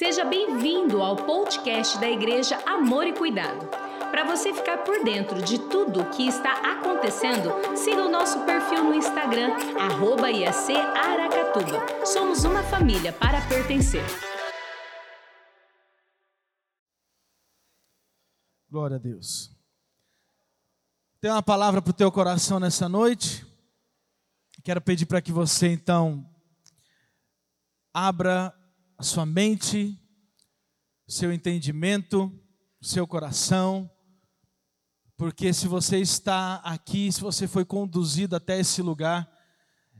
Seja bem-vindo ao podcast da Igreja Amor e Cuidado. Para você ficar por dentro de tudo o que está acontecendo, siga o nosso perfil no Instagram, arroba IAC Aracatuba. Somos uma família para pertencer. Glória a Deus. Tem uma palavra para o teu coração nessa noite. Quero pedir para que você então abra a sua mente, seu entendimento, seu coração, porque se você está aqui, se você foi conduzido até esse lugar,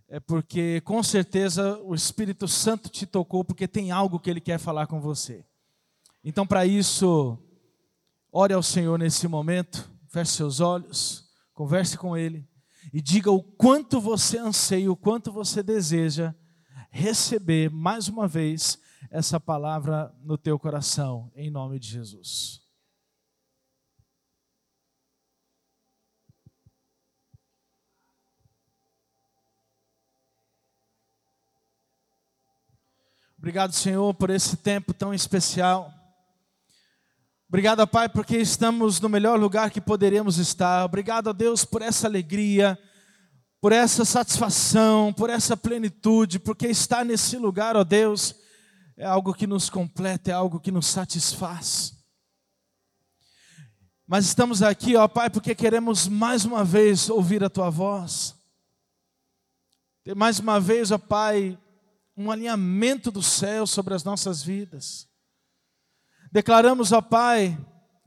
é porque com certeza o Espírito Santo te tocou, porque tem algo que ele quer falar com você. Então, para isso, ore ao Senhor nesse momento, feche seus olhos, converse com Ele e diga o quanto você anseia, o quanto você deseja receber mais uma vez essa palavra no teu coração, em nome de Jesus. Obrigado, Senhor, por esse tempo tão especial. Obrigado, Pai, porque estamos no melhor lugar que poderíamos estar. Obrigado, Deus, por essa alegria, por essa satisfação, por essa plenitude, porque estar nesse lugar, ó Deus, é algo que nos completa, é algo que nos satisfaz. Mas estamos aqui, ó Pai, porque queremos mais uma vez ouvir a Tua voz. Ter mais uma vez, ó Pai, um alinhamento do céu sobre as nossas vidas. Declaramos, ó Pai,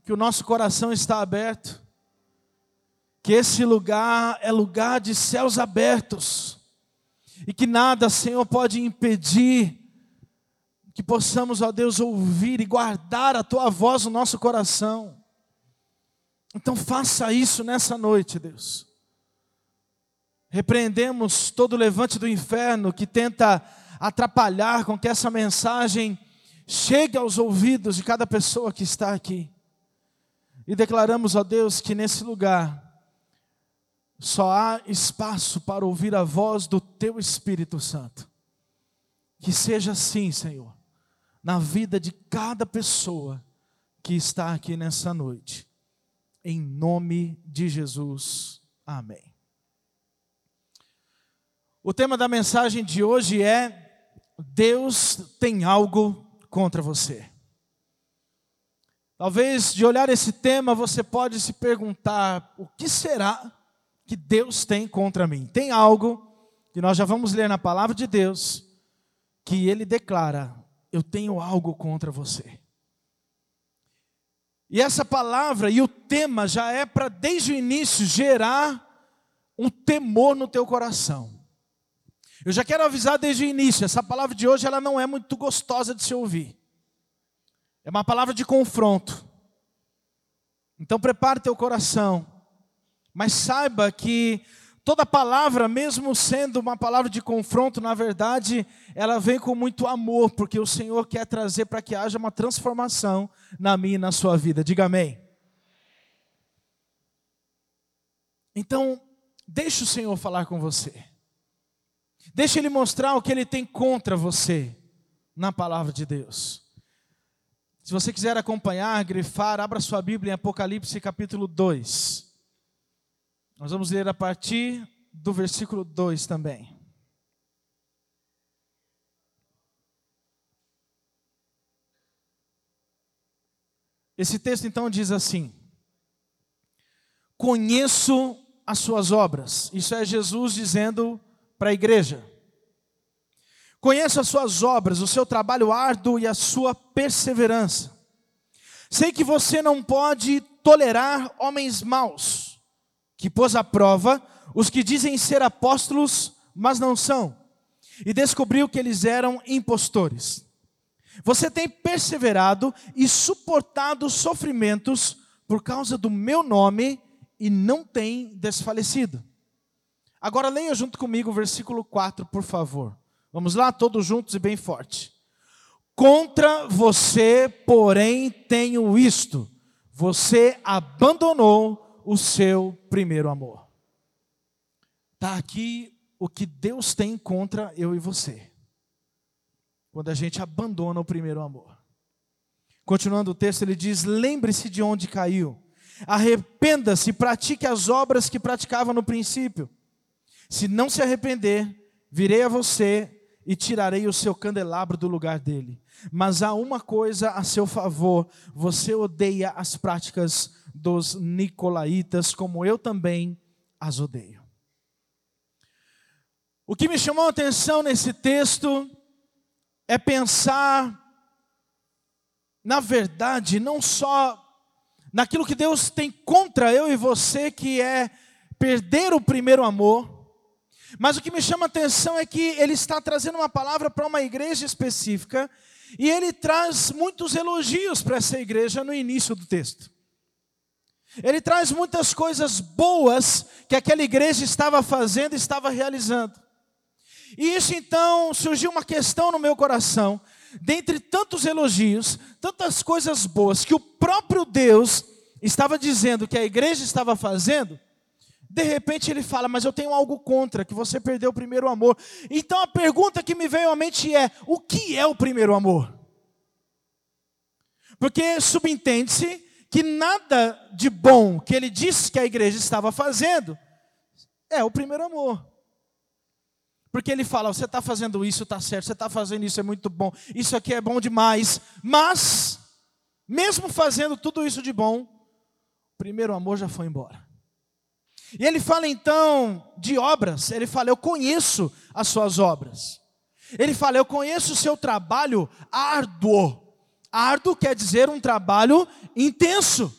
que o nosso coração está aberto, que esse lugar é lugar de céus abertos, e que nada, Senhor, pode impedir que possamos, ó Deus, ouvir e guardar a tua voz no nosso coração. Então faça isso nessa noite, Deus. Repreendemos todo levante do inferno que tenta atrapalhar com que essa mensagem chegue aos ouvidos de cada pessoa que está aqui. E declaramos, ó Deus, que nesse lugar só há espaço para ouvir a voz do Teu Espírito Santo. Que seja assim, Senhor na vida de cada pessoa que está aqui nessa noite. Em nome de Jesus. Amém. O tema da mensagem de hoje é: Deus tem algo contra você. Talvez de olhar esse tema você pode se perguntar: o que será que Deus tem contra mim? Tem algo que nós já vamos ler na palavra de Deus que ele declara: eu tenho algo contra você. E essa palavra e o tema já é para, desde o início, gerar um temor no teu coração. Eu já quero avisar desde o início, essa palavra de hoje ela não é muito gostosa de se ouvir. É uma palavra de confronto. Então prepare teu coração. Mas saiba que Toda palavra, mesmo sendo uma palavra de confronto, na verdade, ela vem com muito amor, porque o Senhor quer trazer para que haja uma transformação na minha e na sua vida. Diga amém. Então, deixe o Senhor falar com você. Deixe Ele mostrar o que Ele tem contra você na palavra de Deus. Se você quiser acompanhar, grifar, abra sua Bíblia em Apocalipse capítulo 2. Nós vamos ler a partir do versículo 2 também. Esse texto então diz assim: Conheço as suas obras. Isso é Jesus dizendo para a igreja. Conheço as suas obras, o seu trabalho árduo e a sua perseverança. Sei que você não pode tolerar homens maus que pôs à prova os que dizem ser apóstolos, mas não são, e descobriu que eles eram impostores. Você tem perseverado e suportado sofrimentos por causa do meu nome e não tem desfalecido. Agora leia junto comigo o versículo 4, por favor. Vamos lá, todos juntos e bem forte. Contra você, porém, tenho isto: você abandonou o seu primeiro amor. Está aqui o que Deus tem contra eu e você. Quando a gente abandona o primeiro amor. Continuando o texto, ele diz: Lembre-se de onde caiu, arrependa-se, pratique as obras que praticava no princípio. Se não se arrepender, virei a você e tirarei o seu candelabro do lugar dele. Mas há uma coisa a seu favor: você odeia as práticas dos nicolaítas, como eu também as odeio. O que me chamou a atenção nesse texto é pensar, na verdade, não só naquilo que Deus tem contra eu e você, que é perder o primeiro amor, mas o que me chama a atenção é que ele está trazendo uma palavra para uma igreja específica, e ele traz muitos elogios para essa igreja no início do texto. Ele traz muitas coisas boas que aquela igreja estava fazendo, estava realizando. E isso então surgiu uma questão no meu coração, dentre tantos elogios, tantas coisas boas que o próprio Deus estava dizendo que a igreja estava fazendo, de repente ele fala, mas eu tenho algo contra, que você perdeu o primeiro amor. Então a pergunta que me veio à mente é: o que é o primeiro amor? Porque subentende-se que nada de bom que ele disse que a igreja estava fazendo é o primeiro amor. Porque ele fala: você está fazendo isso, está certo, você está fazendo isso, é muito bom, isso aqui é bom demais. Mas, mesmo fazendo tudo isso de bom, o primeiro amor já foi embora. E ele fala então de obras, ele fala: eu conheço as suas obras. Ele fala: eu conheço o seu trabalho árduo. Árduo quer dizer um trabalho intenso.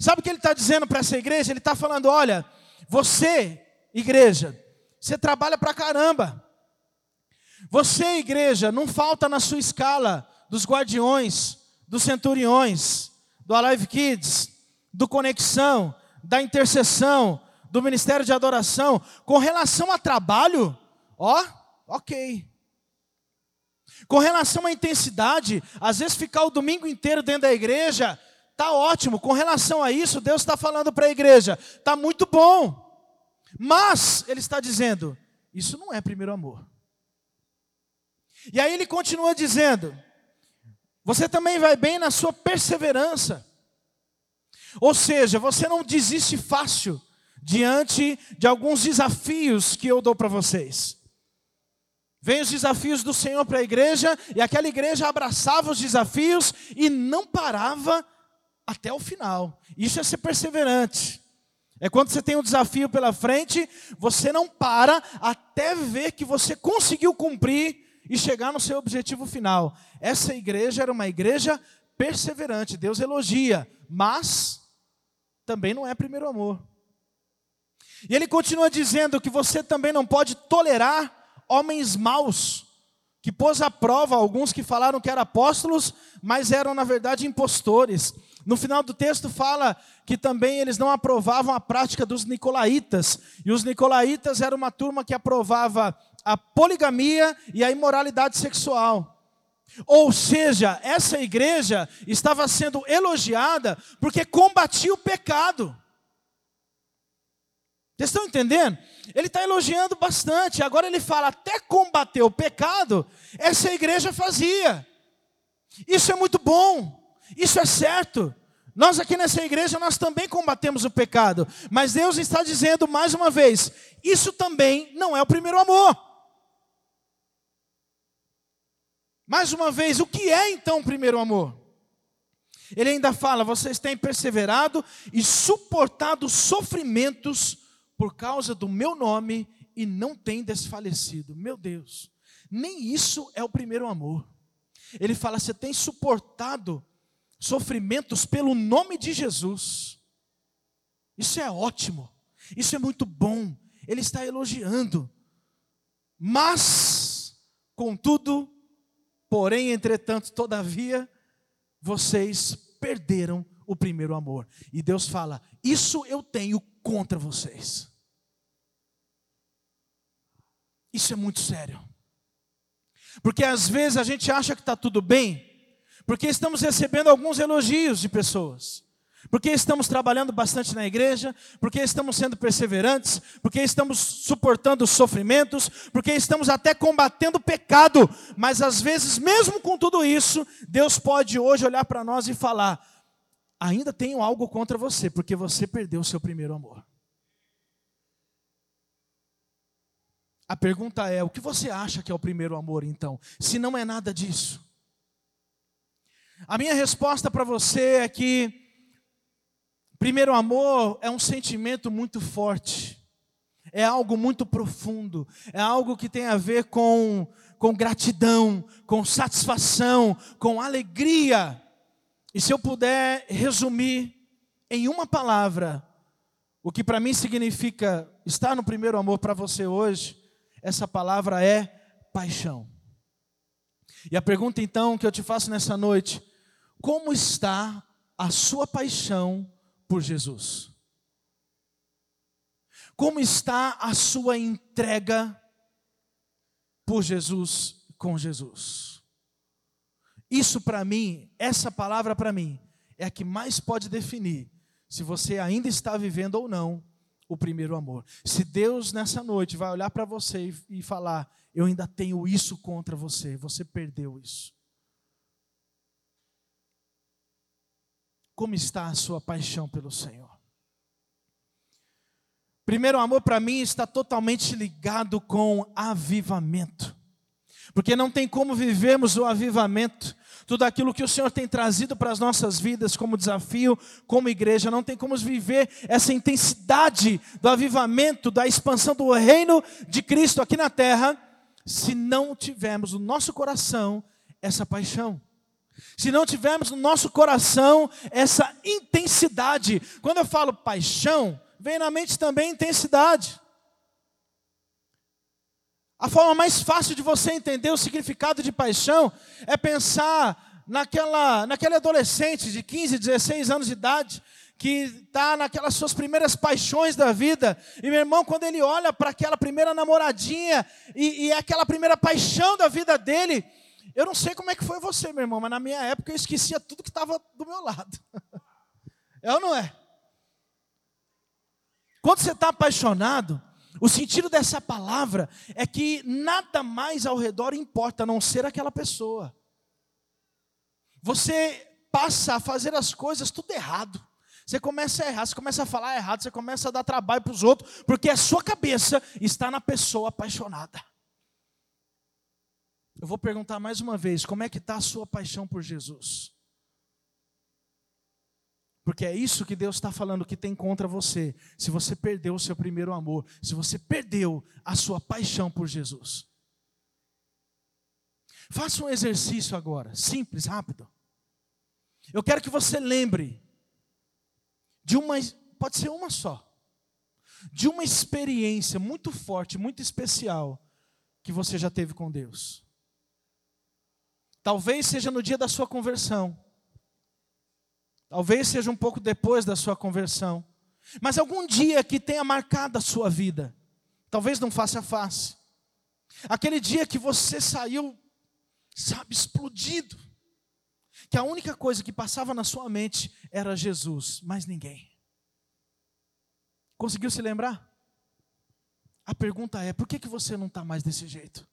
Sabe o que ele está dizendo para essa igreja? Ele está falando: olha, você, igreja, você trabalha para caramba. Você, igreja, não falta na sua escala dos guardiões, dos centuriões, do Alive Kids, do Conexão, da intercessão, do ministério de adoração. Com relação a trabalho, ó, ok. Com relação à intensidade, às vezes ficar o domingo inteiro dentro da igreja, tá ótimo. Com relação a isso, Deus está falando para a igreja, tá muito bom. Mas, ele está dizendo, isso não é primeiro amor. E aí ele continua dizendo: você também vai bem na sua perseverança. Ou seja, você não desiste fácil diante de alguns desafios que eu dou para vocês. Vem os desafios do Senhor para a igreja, e aquela igreja abraçava os desafios e não parava até o final. Isso é ser perseverante. É quando você tem um desafio pela frente, você não para até ver que você conseguiu cumprir e chegar no seu objetivo final. Essa igreja era uma igreja perseverante, Deus elogia, mas também não é primeiro amor. E ele continua dizendo que você também não pode tolerar homens maus, que pôs à prova alguns que falaram que eram apóstolos, mas eram na verdade impostores. No final do texto fala que também eles não aprovavam a prática dos nicolaítas. E os nicolaítas era uma turma que aprovava a poligamia e a imoralidade sexual. Ou seja, essa igreja estava sendo elogiada porque combatia o pecado. Vocês estão entendendo? Ele está elogiando bastante. Agora ele fala: até combater o pecado, essa igreja fazia. Isso é muito bom. Isso é certo. Nós aqui nessa igreja nós também combatemos o pecado, mas Deus está dizendo mais uma vez, isso também não é o primeiro amor. Mais uma vez, o que é então o primeiro amor? Ele ainda fala: vocês têm perseverado e suportado sofrimentos por causa do meu nome e não têm desfalecido. Meu Deus, nem isso é o primeiro amor. Ele fala: você tem suportado sofrimentos pelo nome de Jesus. Isso é ótimo, isso é muito bom. Ele está elogiando. Mas, contudo, porém, entretanto, todavia, vocês perderam o primeiro amor. E Deus fala: Isso eu tenho contra vocês. Isso é muito sério. Porque às vezes a gente acha que está tudo bem, porque estamos recebendo alguns elogios de pessoas. Porque estamos trabalhando bastante na igreja, porque estamos sendo perseverantes, porque estamos suportando sofrimentos, porque estamos até combatendo o pecado, mas às vezes, mesmo com tudo isso, Deus pode hoje olhar para nós e falar: ainda tenho algo contra você, porque você perdeu o seu primeiro amor. A pergunta é: o que você acha que é o primeiro amor, então? Se não é nada disso. A minha resposta para você é que Primeiro amor é um sentimento muito forte, é algo muito profundo, é algo que tem a ver com, com gratidão, com satisfação, com alegria. E se eu puder resumir em uma palavra, o que para mim significa estar no primeiro amor para você hoje, essa palavra é paixão. E a pergunta então que eu te faço nessa noite: como está a sua paixão por Jesus? Como está a sua entrega por Jesus, com Jesus? Isso para mim, essa palavra para mim, é a que mais pode definir se você ainda está vivendo ou não o primeiro amor. Se Deus nessa noite vai olhar para você e, falar: Eu ainda tenho isso contra você, você perdeu isso. Como está a sua paixão pelo Senhor? Primeiro amor para mim está totalmente ligado com avivamento. Porque não tem como vivermos o avivamento, tudo aquilo que o Senhor tem trazido para as nossas vidas como desafio, como igreja, não tem como viver essa intensidade do avivamento, da expansão do reino de Cristo aqui na terra, se não tivermos no nosso coração essa paixão se não tivermos no nosso coração essa intensidade. Quando eu falo paixão, vem na mente também intensidade. A forma mais fácil de você entender o significado de paixão é pensar naquela, naquele adolescente de 15, 16 anos de idade que está naquelas suas primeiras paixões da vida. E meu irmão, quando ele olha para aquela primeira namoradinha e, e é aquela primeira paixão da vida dele, eu não sei como é que foi você, meu irmão, mas na minha época eu esquecia tudo que estava do meu lado. É ou não é? Quando você está apaixonado, o sentido dessa palavra é que nada mais ao redor importa a não ser aquela pessoa. Você passa a fazer as coisas tudo errado. Você começa a errar, você começa a falar errado, você começa a dar trabalho para os outros, porque a sua cabeça está na pessoa apaixonada. Eu vou perguntar mais uma vez: como é que está a sua paixão por Jesus? Porque é isso que Deus está falando que tem contra você. Se você perdeu o seu primeiro amor, se você perdeu a sua paixão por Jesus. Faça um exercício agora, simples, rápido. Eu quero que você lembre de uma, pode ser uma só, de uma experiência muito forte, muito especial que você já teve com Deus. Talvez seja no dia da sua conversão. Talvez seja um pouco depois da sua conversão. Mas algum dia que tenha marcado a sua vida. Talvez não face a face. Aquele dia que você saiu, sabe, explodido. Que a única coisa que passava na sua mente era Jesus, mais ninguém. Conseguiu se lembrar? A pergunta é: por que, que você não está mais desse jeito?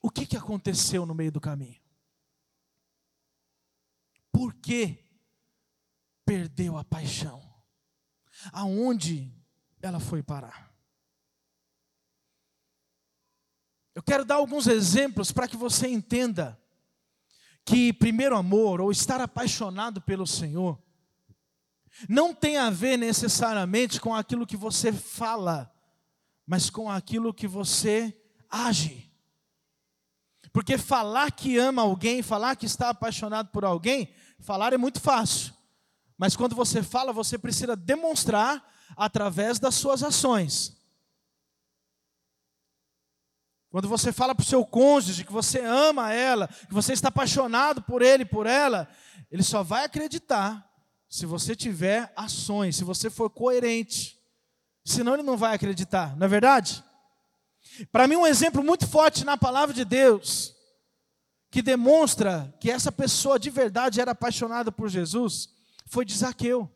O que, que aconteceu no meio do caminho? Por que perdeu a paixão? Aonde ela foi parar? Eu quero dar alguns exemplos para que você entenda que primeiro amor ou estar apaixonado pelo Senhor não tem a ver necessariamente com aquilo que você fala, mas com aquilo que você age. Porque falar que ama alguém, falar que está apaixonado por alguém, falar é muito fácil. Mas quando você fala, você precisa demonstrar através das suas ações. Quando você fala para o seu cônjuge que você ama ela, que você está apaixonado por ele, por ela, ele só vai acreditar se você tiver ações, se você for coerente. Senão ele não vai acreditar, não é verdade? Para mim, um exemplo muito forte na palavra de Deus, que demonstra que essa pessoa de verdade era apaixonada por Jesus, foi de Zaqueu.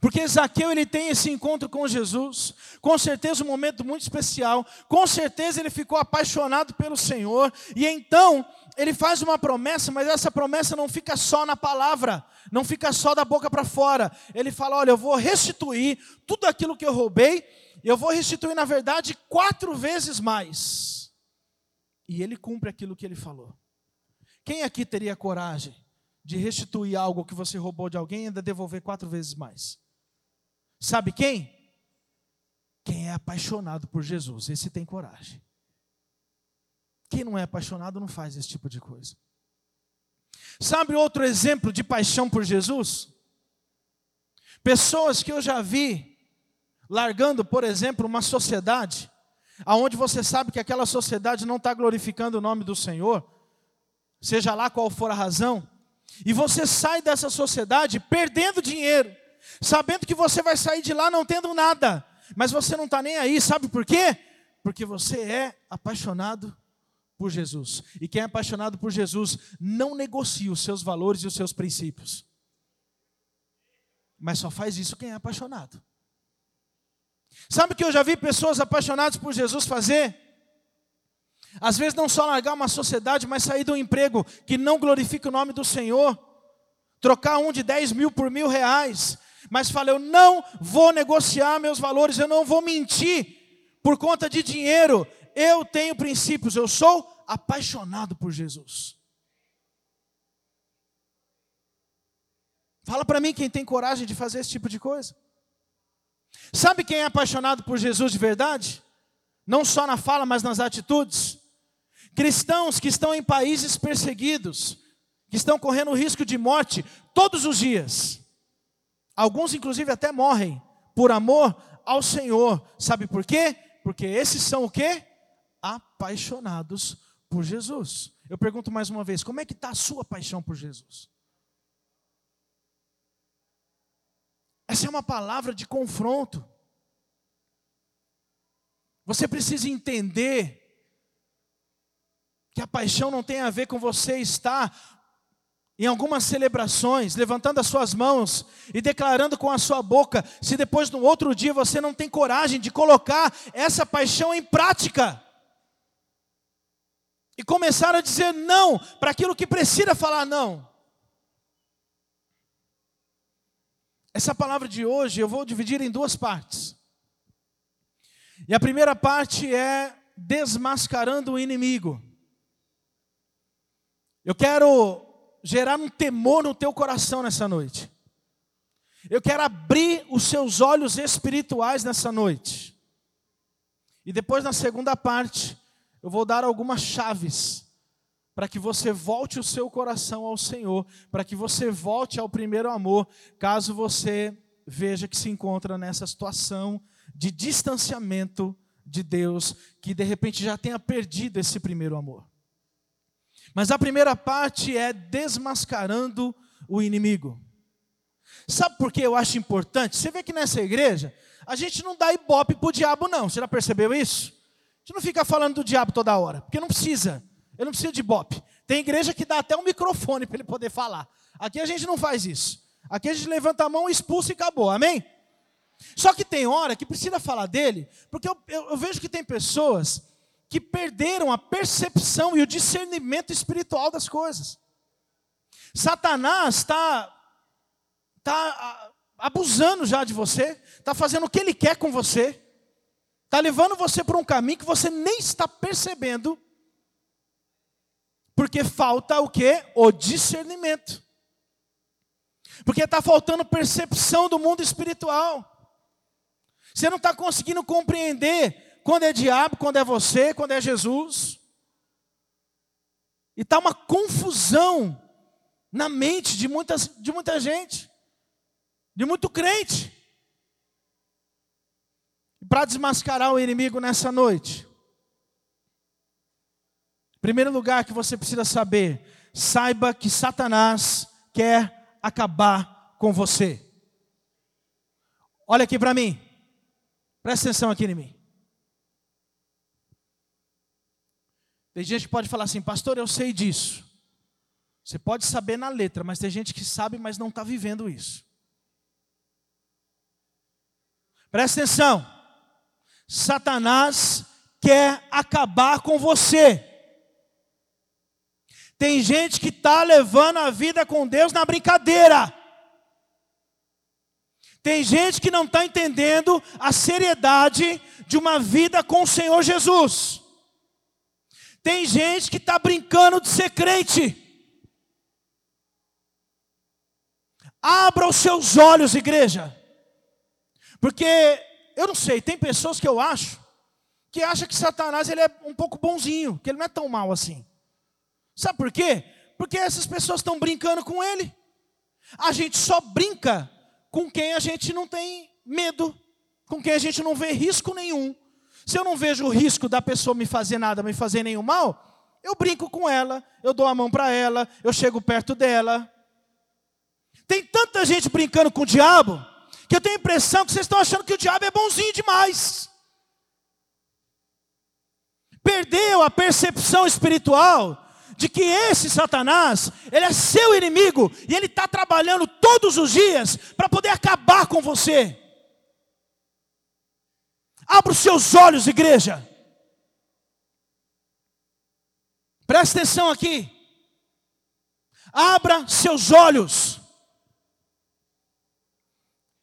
Porque Zaqueu ele tem esse encontro com Jesus, com certeza um momento muito especial, com certeza ele ficou apaixonado pelo Senhor, e então ele faz uma promessa, mas essa promessa não fica só na palavra, não fica só da boca para fora. Ele fala: Olha, eu vou restituir tudo aquilo que eu roubei, eu vou restituir, na verdade, quatro vezes mais. E ele cumpre aquilo que ele falou. Quem aqui teria coragem de restituir algo que você roubou de alguém e ainda devolver quatro vezes mais. Sabe quem? Quem é apaixonado por Jesus, esse tem coragem. Quem não é apaixonado não faz esse tipo de coisa. Sabe outro exemplo de paixão por Jesus? Pessoas que eu já vi largando, por exemplo, uma sociedade, aonde você sabe que aquela sociedade não está glorificando o nome do Senhor, seja lá qual for a razão, e você sai dessa sociedade perdendo dinheiro, sabendo que você vai sair de lá não tendo nada, mas você não está nem aí, sabe por quê? Porque você é apaixonado por Jesus. E quem é apaixonado por Jesus não negocia os seus valores e os seus princípios. Mas só faz isso quem é apaixonado. Sabe que eu já vi pessoas apaixonadas por Jesus fazer? Às vezes não só largar uma sociedade, mas sair de um emprego que não glorifica o nome do Senhor. Trocar um de 10 mil por mil reais. Mas fala, eu não vou negociar meus valores, eu não vou mentir por conta de dinheiro. Eu tenho princípios, eu sou apaixonado por Jesus. Fala para mim quem tem coragem de fazer esse tipo de coisa. Sabe quem é apaixonado por Jesus de verdade? Não só na fala, mas nas atitudes. Cristãos que estão em países perseguidos, que estão correndo risco de morte todos os dias. Alguns, inclusive, até morrem por amor ao Senhor. Sabe por quê? Porque esses são o quê? Apaixonados por Jesus. Eu pergunto mais uma vez: como é que está a sua paixão por Jesus? Essa é uma palavra de confronto. Você precisa entender que a paixão não tem a ver com você estar em algumas celebrações, levantando as suas mãos e declarando com a sua boca, se depois no outro dia você não tem coragem de colocar essa paixão em prática. E começar a dizer não para aquilo que precisa falar não. Essa palavra de hoje eu vou dividir em duas partes. E a primeira parte é desmascarando o inimigo. Eu quero gerar um temor no teu coração nessa noite. Eu quero abrir os seus olhos espirituais nessa noite. E depois, na segunda parte, eu vou dar algumas chaves para que você volte o seu coração ao Senhor, para que você volte ao primeiro amor, caso você veja que se encontra nessa situação de distanciamento de Deus, que de repente já tenha perdido esse primeiro amor. Mas a primeira parte é desmascarando o inimigo. Sabe por que eu acho importante? Você vê que nessa igreja, a gente não dá ibope para o diabo, não. Você já percebeu isso? A gente não fica falando do diabo toda hora, porque não precisa. Ele não precisa de ibope. Tem igreja que dá até um microfone para ele poder falar. Aqui a gente não faz isso. Aqui a gente levanta a mão, expulsa e acabou. Amém? Só que tem hora que precisa falar dele, porque eu, eu, eu vejo que tem pessoas que perderam a percepção e o discernimento espiritual das coisas. Satanás está tá abusando já de você, está fazendo o que ele quer com você, está levando você para um caminho que você nem está percebendo, porque falta o que? O discernimento. Porque está faltando percepção do mundo espiritual. Você não está conseguindo compreender quando é diabo, quando é você, quando é Jesus. E está uma confusão na mente de, muitas, de muita gente, de muito crente. Para desmascarar o inimigo nessa noite, primeiro lugar que você precisa saber, saiba que Satanás quer acabar com você. Olha aqui para mim, presta atenção aqui em mim. Tem gente que pode falar assim, pastor, eu sei disso. Você pode saber na letra, mas tem gente que sabe, mas não está vivendo isso. Presta atenção. Satanás quer acabar com você. Tem gente que está levando a vida com Deus na brincadeira. Tem gente que não está entendendo a seriedade de uma vida com o Senhor Jesus. Tem gente que está brincando de ser crente. Abra os seus olhos, igreja. Porque eu não sei, tem pessoas que eu acho que acha que Satanás ele é um pouco bonzinho, que ele não é tão mal assim. Sabe por quê? Porque essas pessoas estão brincando com ele. A gente só brinca com quem a gente não tem medo, com quem a gente não vê risco nenhum. Se eu não vejo o risco da pessoa me fazer nada, me fazer nenhum mal, eu brinco com ela, eu dou a mão para ela, eu chego perto dela. Tem tanta gente brincando com o diabo, que eu tenho a impressão que vocês estão achando que o diabo é bonzinho demais. Perdeu a percepção espiritual de que esse Satanás, ele é seu inimigo e ele está trabalhando todos os dias para poder acabar com você. Abra os seus olhos, igreja. Presta atenção aqui. Abra seus olhos.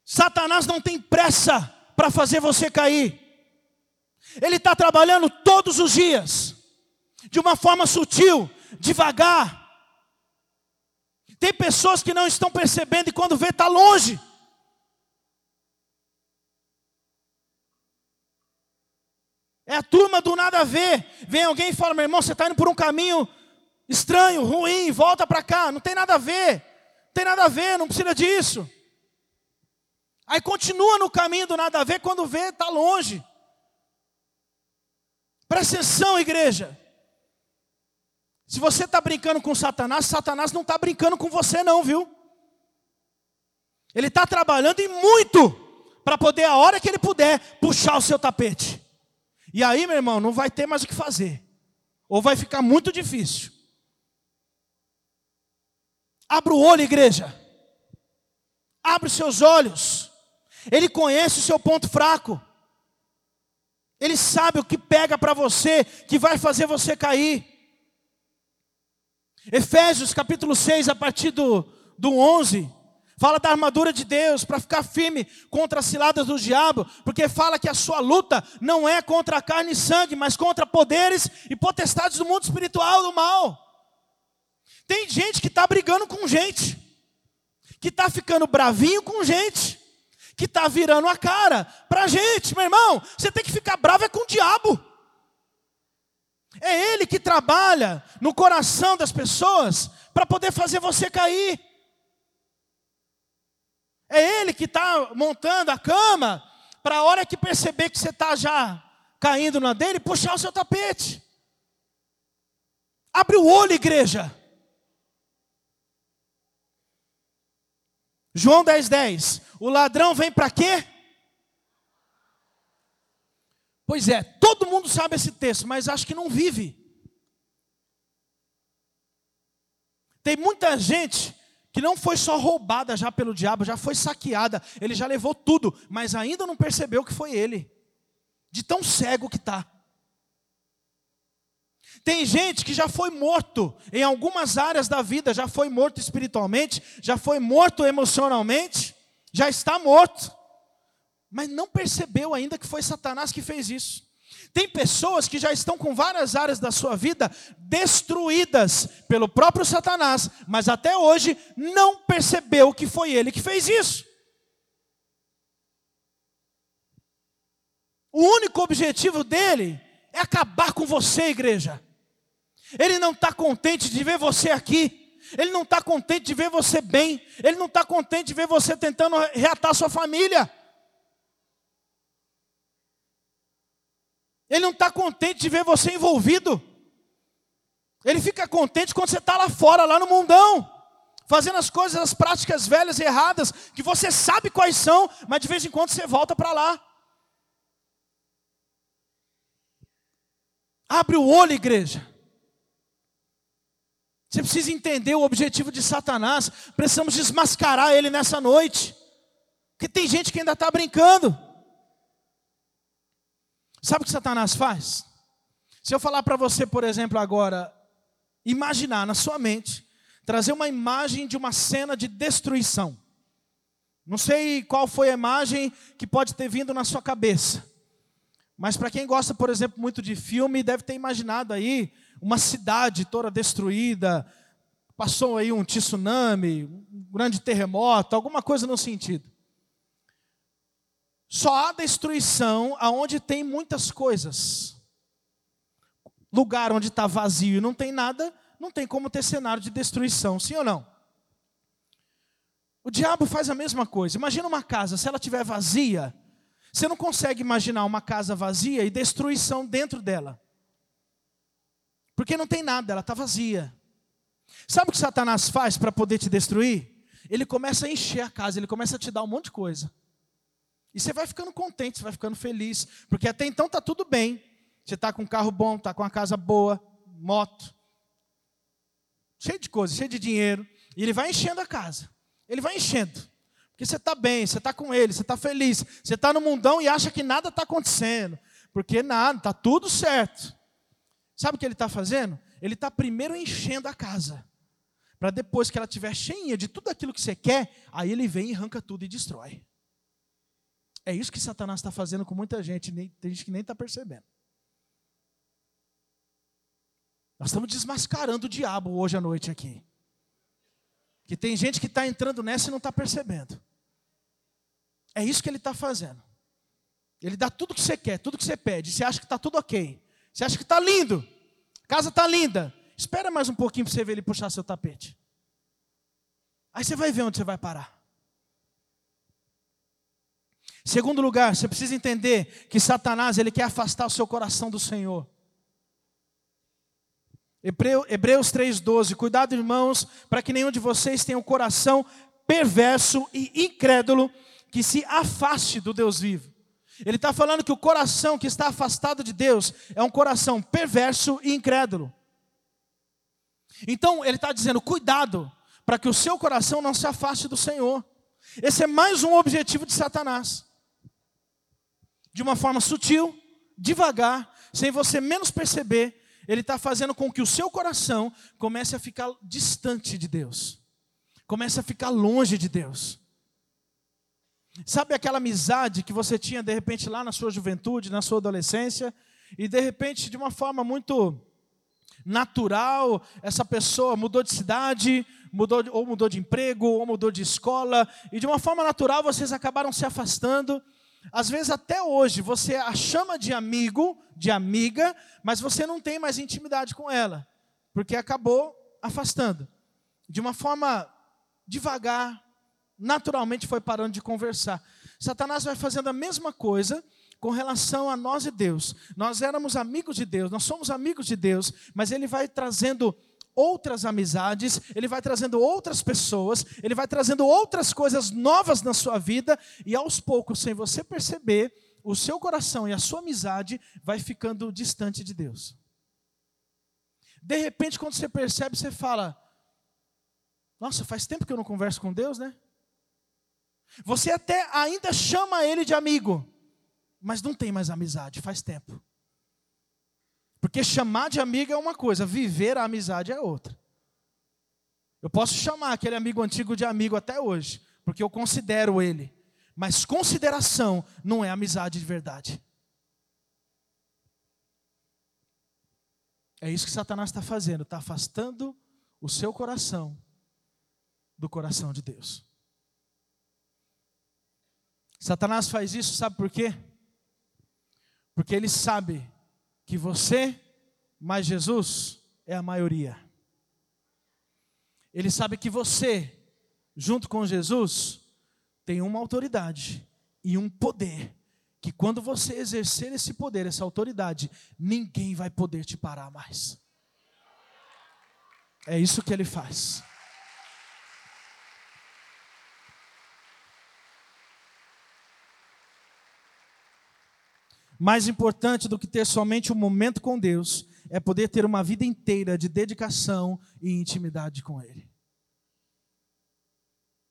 Satanás não tem pressa para fazer você cair. Ele está trabalhando todos os dias, de uma forma sutil, devagar. Tem pessoas que não estão percebendo e quando vê está longe. É a turma do nada a ver. Vem alguém e fala: meu irmão, você está indo por um caminho estranho, ruim, volta para cá. Não tem nada a ver. Não tem nada a ver, não precisa disso. Aí continua no caminho do nada a ver, quando vê, está longe. Presta atenção, igreja. Se você está brincando com Satanás, Satanás não está brincando com você, não, viu? Ele está trabalhando e muito para poder, a hora que ele puder, puxar o seu tapete. E aí, meu irmão, não vai ter mais o que fazer, ou vai ficar muito difícil. Abra o olho, igreja. Abre os seus olhos. Ele conhece o seu ponto fraco. Ele sabe o que pega para você, que vai fazer você cair. Efésios capítulo 6, a partir do, do 11, fala da armadura de Deus para ficar firme contra as ciladas do diabo, porque fala que a sua luta não é contra a carne e sangue, mas contra poderes e potestades do mundo espiritual do mal. Tem gente que está brigando com gente, que está ficando bravinho com gente, que está virando a cara para gente, meu irmão. Você tem que ficar bravo é com o diabo. É Ele que trabalha no coração das pessoas para poder fazer você cair. É Ele que está montando a cama para a hora que perceber que você está já caindo na dele, puxar o seu tapete. Abre o olho, igreja. João 10, 10. O ladrão vem para quê? Pois é, todo mundo sabe esse texto, mas acho que não vive. Tem muita gente que não foi só roubada já pelo diabo, já foi saqueada, ele já levou tudo, mas ainda não percebeu que foi ele, de tão cego que está. Tem gente que já foi morto em algumas áreas da vida, já foi morto espiritualmente, já foi morto emocionalmente, já está morto mas não percebeu ainda que foi Satanás que fez isso. Tem pessoas que já estão com várias áreas da sua vida destruídas pelo próprio Satanás, mas até hoje não percebeu que foi ele que fez isso. O único objetivo dele é acabar com você, igreja. Ele não está contente de ver você aqui. Ele não está contente de ver você bem. Ele não está contente de ver você tentando reatar sua família. Ele não está contente de ver você envolvido. Ele fica contente quando você está lá fora, lá no mundão, fazendo as coisas, as práticas velhas e erradas, que você sabe quais são, mas de vez em quando você volta para lá. Abre o olho, igreja. Você precisa entender o objetivo de Satanás. Precisamos desmascarar ele nessa noite. Porque tem gente que ainda está brincando. Sabe o que Satanás faz? Se eu falar para você, por exemplo, agora, imaginar na sua mente, trazer uma imagem de uma cena de destruição. Não sei qual foi a imagem que pode ter vindo na sua cabeça. Mas para quem gosta, por exemplo, muito de filme, deve ter imaginado aí uma cidade toda destruída, passou aí um tsunami, um grande terremoto, alguma coisa no sentido. Só há destruição aonde tem muitas coisas. Lugar onde está vazio e não tem nada, não tem como ter cenário de destruição, sim ou não? O diabo faz a mesma coisa. Imagina uma casa, se ela estiver vazia, você não consegue imaginar uma casa vazia e destruição dentro dela. Porque não tem nada, ela está vazia. Sabe o que Satanás faz para poder te destruir? Ele começa a encher a casa, ele começa a te dar um monte de coisa. E você vai ficando contente, você vai ficando feliz, porque até então está tudo bem. Você está com um carro bom, está com uma casa boa, moto, cheio de coisas, cheio de dinheiro. E ele vai enchendo a casa. Ele vai enchendo. Porque você está bem, você está com ele, você está feliz. Você está no mundão e acha que nada está acontecendo. Porque nada, está tudo certo. Sabe o que ele está fazendo? Ele está primeiro enchendo a casa. Para depois que ela estiver cheinha de tudo aquilo que você quer, aí ele vem e arranca tudo e destrói. É isso que Satanás está fazendo com muita gente, tem gente que nem está percebendo. Nós estamos desmascarando o diabo hoje à noite aqui. Que tem gente que está entrando nessa e não está percebendo. É isso que ele está fazendo. Ele dá tudo que você quer, tudo que você pede. Você acha que está tudo ok. Você acha que está lindo. A casa está linda. Espera mais um pouquinho para você ver ele puxar seu tapete. Aí você vai ver onde você vai parar. Segundo lugar, você precisa entender que Satanás ele quer afastar o seu coração do Senhor. Hebreus 3,12: Cuidado, irmãos, para que nenhum de vocês tenha um coração perverso e incrédulo que se afaste do Deus vivo. Ele está falando que o coração que está afastado de Deus é um coração perverso e incrédulo. Então, ele está dizendo: cuidado, para que o seu coração não se afaste do Senhor. Esse é mais um objetivo de Satanás. De uma forma sutil, devagar, sem você menos perceber, ele está fazendo com que o seu coração comece a ficar distante de Deus, comece a ficar longe de Deus. Sabe aquela amizade que você tinha de repente lá na sua juventude, na sua adolescência, e de repente, de uma forma muito natural, essa pessoa mudou de cidade, mudou ou mudou de emprego, ou mudou de escola, e de uma forma natural vocês acabaram se afastando. Às vezes até hoje você a chama de amigo, de amiga, mas você não tem mais intimidade com ela, porque acabou afastando. De uma forma devagar, naturalmente foi parando de conversar. Satanás vai fazendo a mesma coisa com relação a nós e Deus. Nós éramos amigos de Deus, nós somos amigos de Deus, mas ele vai trazendo outras amizades, ele vai trazendo outras pessoas, ele vai trazendo outras coisas novas na sua vida, e aos poucos, sem você perceber, o seu coração e a sua amizade vai ficando distante de Deus. De repente, quando você percebe, você fala: Nossa, faz tempo que eu não converso com Deus, né? Você até ainda chama ele de amigo, mas não tem mais amizade, faz tempo. Porque chamar de amigo é uma coisa, viver a amizade é outra. Eu posso chamar aquele amigo antigo de amigo até hoje, porque eu considero ele. Mas consideração não é amizade de verdade. É isso que Satanás está fazendo, está afastando o seu coração do coração de Deus. Satanás faz isso, sabe por quê? Porque ele sabe que você mais Jesus é a maioria. Ele sabe que você, junto com Jesus, tem uma autoridade e um poder que quando você exercer esse poder, essa autoridade, ninguém vai poder te parar mais. É isso que ele faz. Mais importante do que ter somente um momento com Deus é poder ter uma vida inteira de dedicação e intimidade com Ele.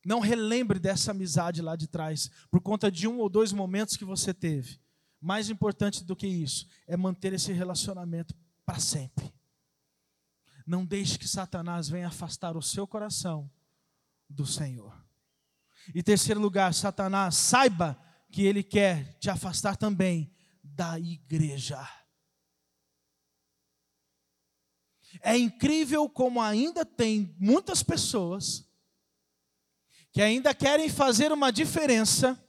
Não relembre dessa amizade lá de trás, por conta de um ou dois momentos que você teve. Mais importante do que isso é manter esse relacionamento para sempre. Não deixe que Satanás venha afastar o seu coração do Senhor. E terceiro lugar, Satanás, saiba que ele quer te afastar também da igreja. É incrível como ainda tem muitas pessoas que ainda querem fazer uma diferença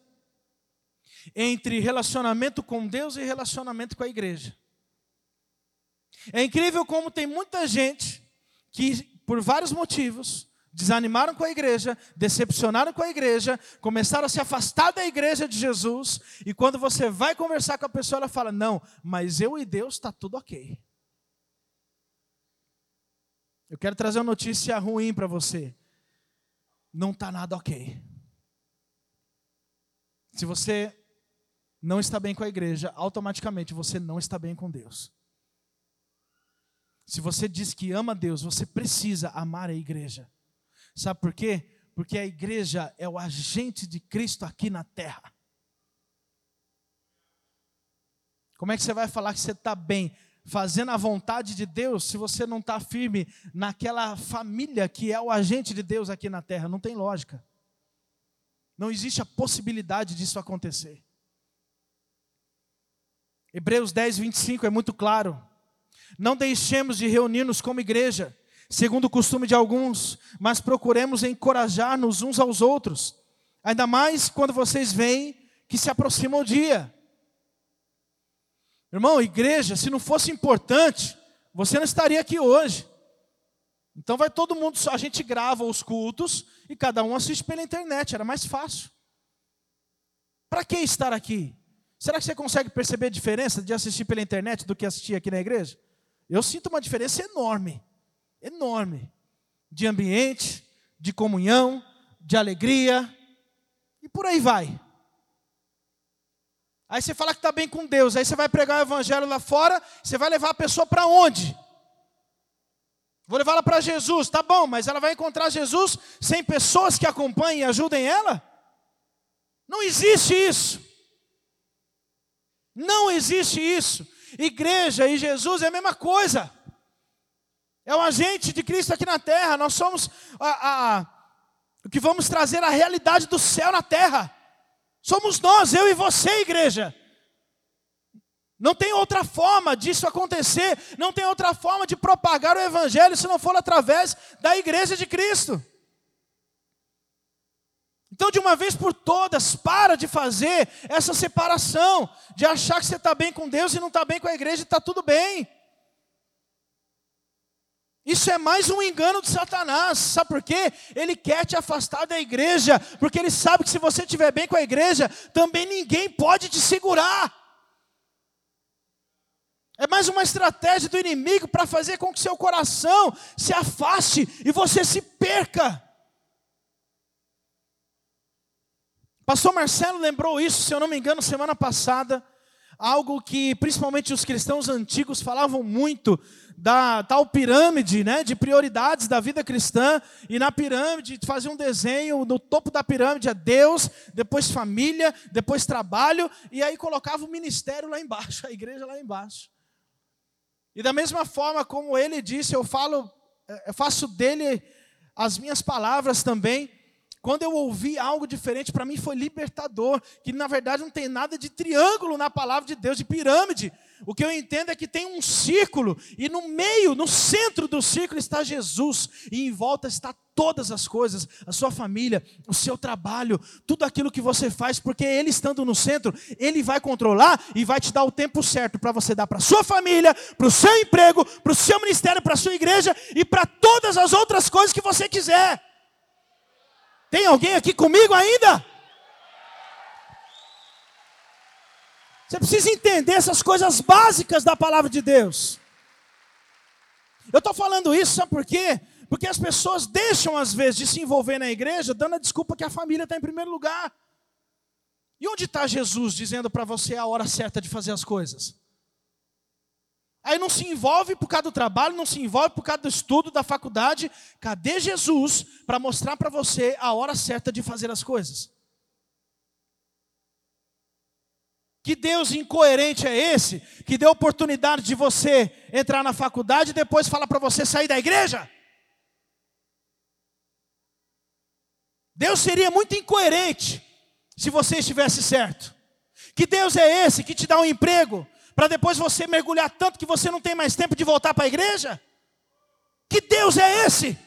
entre relacionamento com Deus e relacionamento com a igreja. É incrível como tem muita gente que, por vários motivos, desanimaram com a igreja, decepcionaram com a igreja, começaram a se afastar da igreja de Jesus, e quando você vai conversar com a pessoa, ela fala: Não, mas eu e Deus está tudo ok. Eu quero trazer uma notícia ruim para você. Não está nada ok. Se você não está bem com a igreja, automaticamente você não está bem com Deus. Se você diz que ama Deus, você precisa amar a igreja. Sabe por quê? Porque a igreja é o agente de Cristo aqui na terra. Como é que você vai falar que você está bem, fazendo a vontade de Deus, se você não está firme naquela família que é o agente de Deus aqui na terra? Não tem lógica. Não existe a possibilidade disso acontecer. Hebreus 10, 25 é muito claro. Não deixemos de reunir-nos como igreja segundo o costume de alguns, mas procuremos encorajar-nos uns aos outros, ainda mais quando vocês veem que se aproxima o dia. Irmão, igreja, se não fosse importante, você não estaria aqui hoje. Então vai todo mundo, a gente grava os cultos e cada um assiste pela internet, era mais fácil. Para que estar aqui? Será que você consegue perceber a diferença de assistir pela internet do que assistir aqui na igreja? Eu sinto uma diferença enorme enorme de ambiente, de comunhão, de alegria, e por aí vai. Aí você fala que está bem com Deus, aí você vai pregar o evangelho lá fora, você vai levar a pessoa para onde? Vou levá-la para Jesus, tá bom, mas ela vai encontrar Jesus sem pessoas que acompanhem e ajudem ela? Não existe isso. Não existe isso. Igreja e Jesus é a mesma coisa. É o agente de Cristo aqui na terra. Nós somos a, a, o que vamos trazer a realidade do céu na terra. Somos nós, eu e você, igreja. Não tem outra forma disso acontecer, não tem outra forma de propagar o Evangelho se não for através da igreja de Cristo. Então, de uma vez por todas, para de fazer essa separação, de achar que você está bem com Deus e não está bem com a igreja e está tudo bem. Isso é mais um engano de Satanás, sabe por quê? Ele quer te afastar da igreja, porque ele sabe que se você estiver bem com a igreja, também ninguém pode te segurar. É mais uma estratégia do inimigo para fazer com que seu coração se afaste e você se perca. Pastor Marcelo lembrou isso, se eu não me engano, semana passada, algo que principalmente os cristãos antigos falavam muito da tal pirâmide né, de prioridades da vida cristã, e na pirâmide fazer um desenho, no topo da pirâmide é Deus, depois família, depois trabalho, e aí colocava o ministério lá embaixo, a igreja lá embaixo. E da mesma forma como ele disse, eu falo, eu faço dele as minhas palavras também. Quando eu ouvi algo diferente, para mim foi libertador, que na verdade não tem nada de triângulo na palavra de Deus, de pirâmide. O que eu entendo é que tem um círculo, e no meio, no centro do círculo está Jesus, e em volta está todas as coisas, a sua família, o seu trabalho, tudo aquilo que você faz, porque Ele estando no centro, Ele vai controlar e vai te dar o tempo certo para você dar para sua família, para o seu emprego, para o seu ministério, para a sua igreja e para todas as outras coisas que você quiser. Tem alguém aqui comigo ainda? Você precisa entender essas coisas básicas da palavra de Deus. Eu estou falando isso, sabe por quê? Porque as pessoas deixam, às vezes, de se envolver na igreja, dando a desculpa que a família está em primeiro lugar. E onde está Jesus dizendo para você a hora certa de fazer as coisas? Aí não se envolve por causa do trabalho, não se envolve por causa do estudo, da faculdade. Cadê Jesus para mostrar para você a hora certa de fazer as coisas? Que Deus incoerente é esse que deu oportunidade de você entrar na faculdade e depois fala para você sair da igreja? Deus seria muito incoerente se você estivesse certo. Que Deus é esse que te dá um emprego para depois você mergulhar tanto que você não tem mais tempo de voltar para a igreja? Que Deus é esse?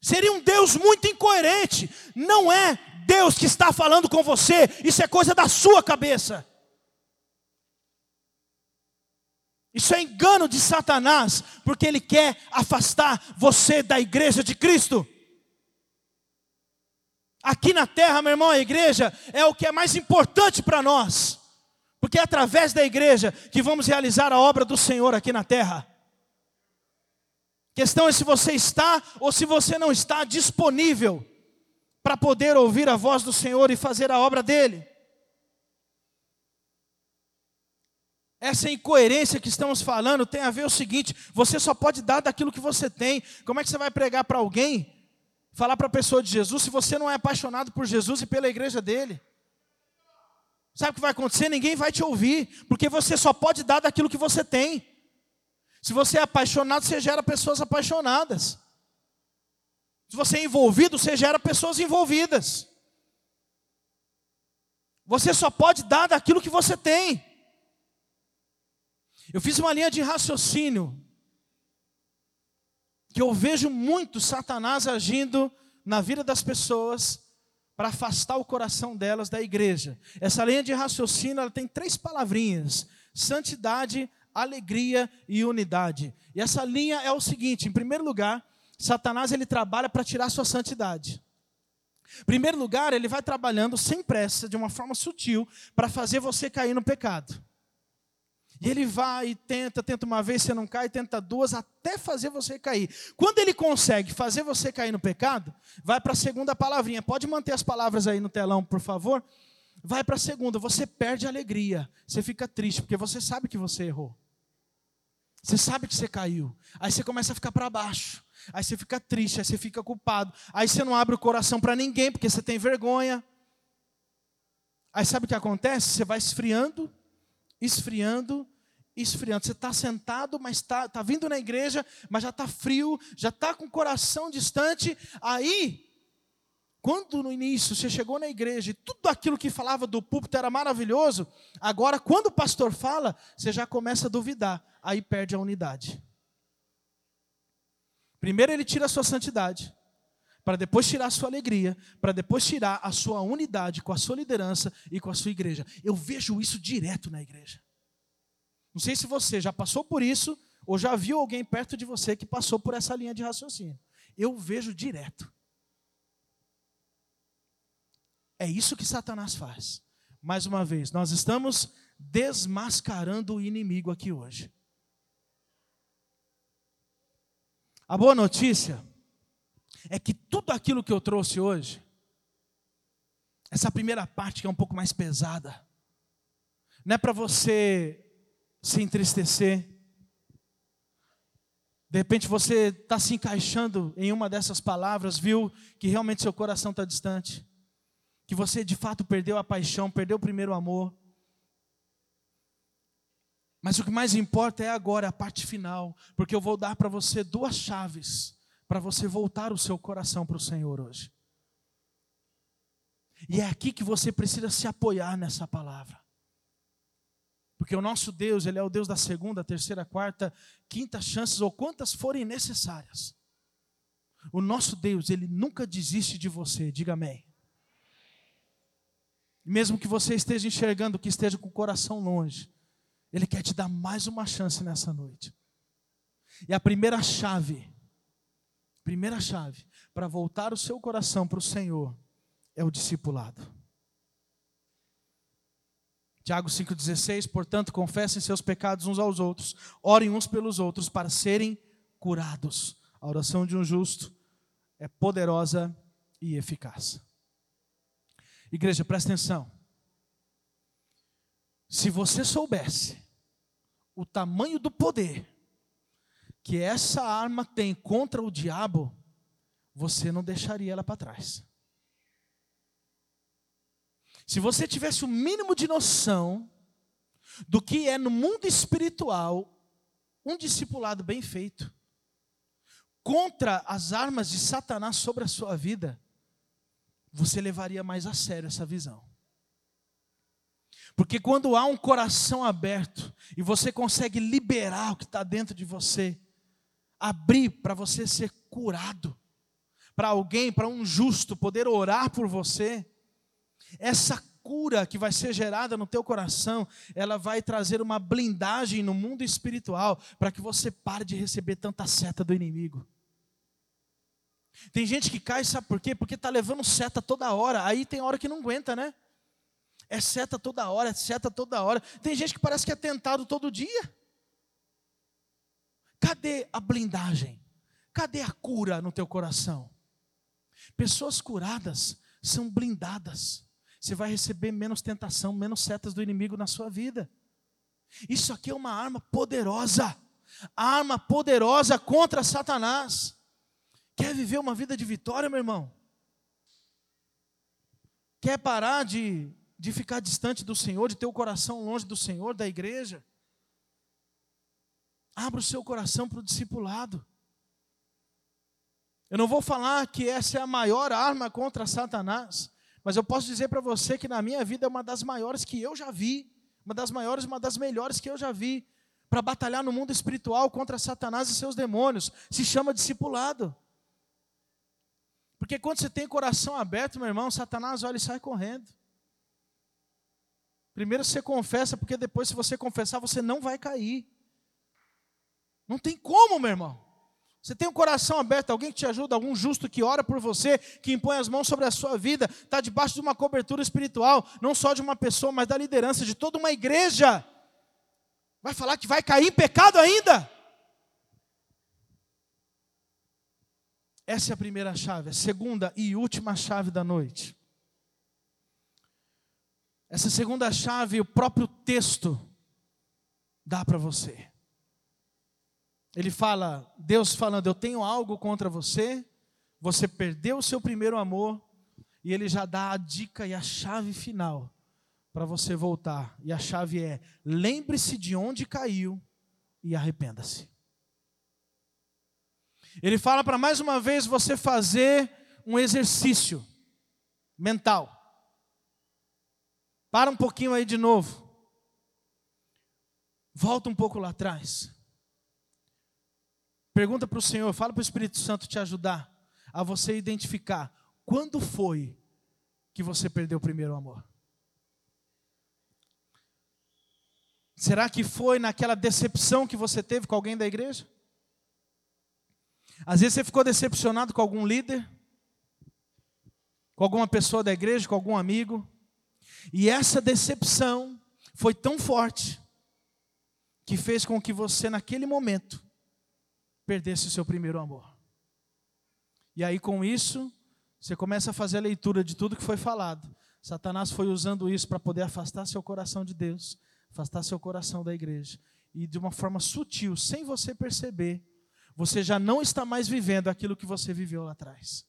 Seria um Deus muito incoerente. Não é Deus que está falando com você, isso é coisa da sua cabeça. Isso é engano de Satanás, porque ele quer afastar você da igreja de Cristo. Aqui na terra, meu irmão, a igreja é o que é mais importante para nós, porque é através da igreja que vamos realizar a obra do Senhor aqui na terra. A questão é se você está ou se você não está disponível para poder ouvir a voz do Senhor e fazer a obra dele. Essa incoerência que estamos falando tem a ver o seguinte: você só pode dar daquilo que você tem. Como é que você vai pregar para alguém, falar para a pessoa de Jesus, se você não é apaixonado por Jesus e pela igreja dele? Sabe o que vai acontecer? Ninguém vai te ouvir, porque você só pode dar daquilo que você tem. Se você é apaixonado, você gera pessoas apaixonadas. Se você é envolvido, você gera pessoas envolvidas. Você só pode dar daquilo que você tem. Eu fiz uma linha de raciocínio que eu vejo muito Satanás agindo na vida das pessoas para afastar o coração delas da igreja. Essa linha de raciocínio ela tem três palavrinhas: santidade, alegria e unidade. E essa linha é o seguinte: em primeiro lugar, Satanás ele trabalha para tirar sua santidade. Em primeiro lugar, ele vai trabalhando sem pressa, de uma forma sutil, para fazer você cair no pecado. E ele vai e tenta, tenta uma vez, você não cai, tenta duas, até fazer você cair. Quando ele consegue fazer você cair no pecado, vai para a segunda palavrinha. Pode manter as palavras aí no telão, por favor? Vai para a segunda, você perde a alegria, você fica triste, porque você sabe que você errou. Você sabe que você caiu. Aí você começa a ficar para baixo. Aí você fica triste, aí você fica culpado. Aí você não abre o coração para ninguém, porque você tem vergonha. Aí sabe o que acontece? Você vai esfriando, esfriando, esfriando. Você está sentado, mas está tá vindo na igreja, mas já está frio, já está com o coração distante. Aí, quando no início você chegou na igreja e tudo aquilo que falava do púlpito era maravilhoso, agora, quando o pastor fala, você já começa a duvidar, aí perde a unidade. Primeiro ele tira a sua santidade, para depois tirar a sua alegria, para depois tirar a sua unidade com a sua liderança e com a sua igreja. Eu vejo isso direto na igreja. Não sei se você já passou por isso ou já viu alguém perto de você que passou por essa linha de raciocínio. Eu vejo direto. É isso que Satanás faz. Mais uma vez, nós estamos desmascarando o inimigo aqui hoje. A boa notícia é que tudo aquilo que eu trouxe hoje, essa primeira parte que é um pouco mais pesada, não é para você se entristecer. De repente você está se encaixando em uma dessas palavras, viu que realmente seu coração está distante, que você de fato perdeu a paixão, perdeu o primeiro amor. Mas o que mais importa é agora a parte final, porque eu vou dar para você duas chaves para você voltar o seu coração para o Senhor hoje. E é aqui que você precisa se apoiar nessa palavra. Porque o nosso Deus, Ele é o Deus da segunda, terceira, quarta, quinta chances, ou quantas forem necessárias. O nosso Deus, Ele nunca desiste de você, diga amém. Mesmo que você esteja enxergando, que esteja com o coração longe, Ele quer te dar mais uma chance nessa noite. E a primeira chave, primeira chave, para voltar o seu coração para o Senhor, é o discipulado. Tiago 5,16, portanto, confessem seus pecados uns aos outros, orem uns pelos outros para serem curados. A oração de um justo é poderosa e eficaz. Igreja, presta atenção. Se você soubesse o tamanho do poder que essa arma tem contra o diabo, você não deixaria ela para trás. Se você tivesse o mínimo de noção do que é no mundo espiritual um discipulado bem feito contra as armas de Satanás sobre a sua vida, você levaria mais a sério essa visão. Porque quando há um coração aberto e você consegue liberar o que está dentro de você, abrir para você ser curado, para alguém, para um justo poder orar por você, essa cura que vai ser gerada no teu coração, ela vai trazer uma blindagem no mundo espiritual para que você pare de receber tanta seta do inimigo. Tem gente que cai, sabe por quê? Porque está levando seta toda hora, aí tem hora que não aguenta, né? É seta toda hora, é seta toda hora. Tem gente que parece que é tentado todo dia. Cadê a blindagem? Cadê a cura no teu coração? Pessoas curadas são blindadas. Você vai receber menos tentação, menos setas do inimigo na sua vida. Isso aqui é uma arma poderosa. Arma poderosa contra Satanás. Quer viver uma vida de vitória, meu irmão? Quer parar de de ficar distante do Senhor, de ter o coração longe do Senhor, da igreja. Abra o seu coração para o discipulado. Eu não vou falar que essa é a maior arma contra Satanás, mas eu posso dizer para você que na minha vida é uma das maiores que eu já vi, uma das maiores, uma das melhores que eu já vi, para batalhar no mundo espiritual contra Satanás e seus demônios. Se chama discipulado. Porque quando você tem coração aberto, meu irmão, Satanás olha e sai correndo. Primeiro você confessa, porque depois, se você confessar, você não vai cair. Não tem como, meu irmão. Você tem o um coração aberto, alguém que te ajuda, algum justo que ora por você, que impõe as mãos sobre a sua vida, está debaixo de uma cobertura espiritual, não só de uma pessoa, mas da liderança de toda uma igreja. Vai falar que vai cair em pecado ainda? Essa é a primeira chave. A segunda e última chave da noite. Essa segunda chave, o próprio texto dá para você. Ele fala, Deus falando, eu tenho algo contra você, você perdeu o seu primeiro amor, e ele já dá a dica e a chave final para você voltar. E a chave é: lembre-se de onde caiu e arrependa-se. Ele fala para mais uma vez você fazer um exercício mental. Para um pouquinho aí de novo. Volta um pouco lá atrás. Pergunta para o Senhor, fala para o Espírito Santo te ajudar a você identificar quando foi que você perdeu o primeiro amor. Será que foi naquela decepção que você teve com alguém da igreja? Às vezes você ficou decepcionado com algum líder, com alguma pessoa da igreja, com algum amigo. E essa decepção foi tão forte que fez com que você, naquele momento, perdesse o seu primeiro amor. E aí, com isso, você começa a fazer a leitura de tudo que foi falado. Satanás foi usando isso para poder afastar seu coração de Deus, afastar seu coração da igreja. E de uma forma sutil, sem você perceber, você já não está mais vivendo aquilo que você viveu lá atrás.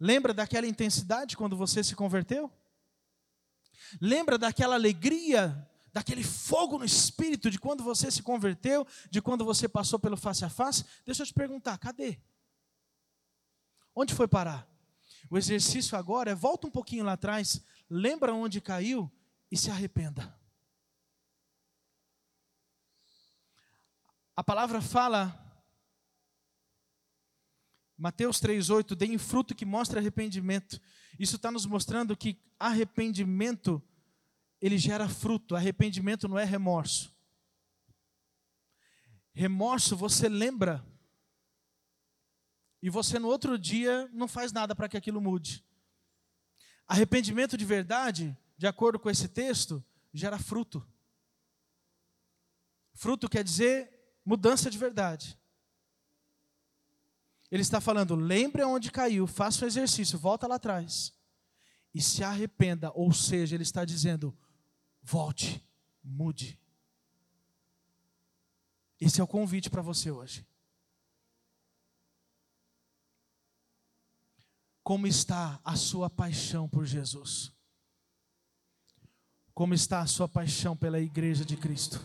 Lembra daquela intensidade quando você se converteu? Lembra daquela alegria, daquele fogo no espírito de quando você se converteu, de quando você passou pelo face a face? Deixa eu te perguntar, cadê? Onde foi parar? O exercício agora é volta um pouquinho lá atrás, lembra onde caiu e se arrependa. A palavra fala Mateus 3,8, deem fruto que mostra arrependimento. Isso está nos mostrando que arrependimento, ele gera fruto. Arrependimento não é remorso. Remorso você lembra. E você no outro dia não faz nada para que aquilo mude. Arrependimento de verdade, de acordo com esse texto, gera fruto. Fruto quer dizer mudança de verdade. Ele está falando: lembre onde caiu, faça o exercício, volta lá atrás e se arrependa. Ou seja, ele está dizendo: volte, mude. Esse é o convite para você hoje. Como está a sua paixão por Jesus? Como está a sua paixão pela igreja de Cristo?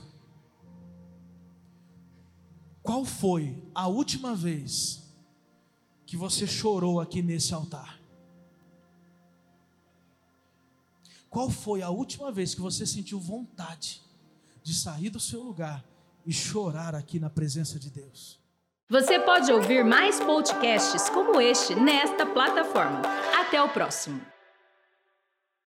Qual foi a última vez que você chorou aqui nesse altar? Qual foi a última vez que você sentiu vontade de sair do seu lugar e chorar aqui na presença de Deus? Você pode ouvir mais podcasts como este nesta plataforma. Até o próximo.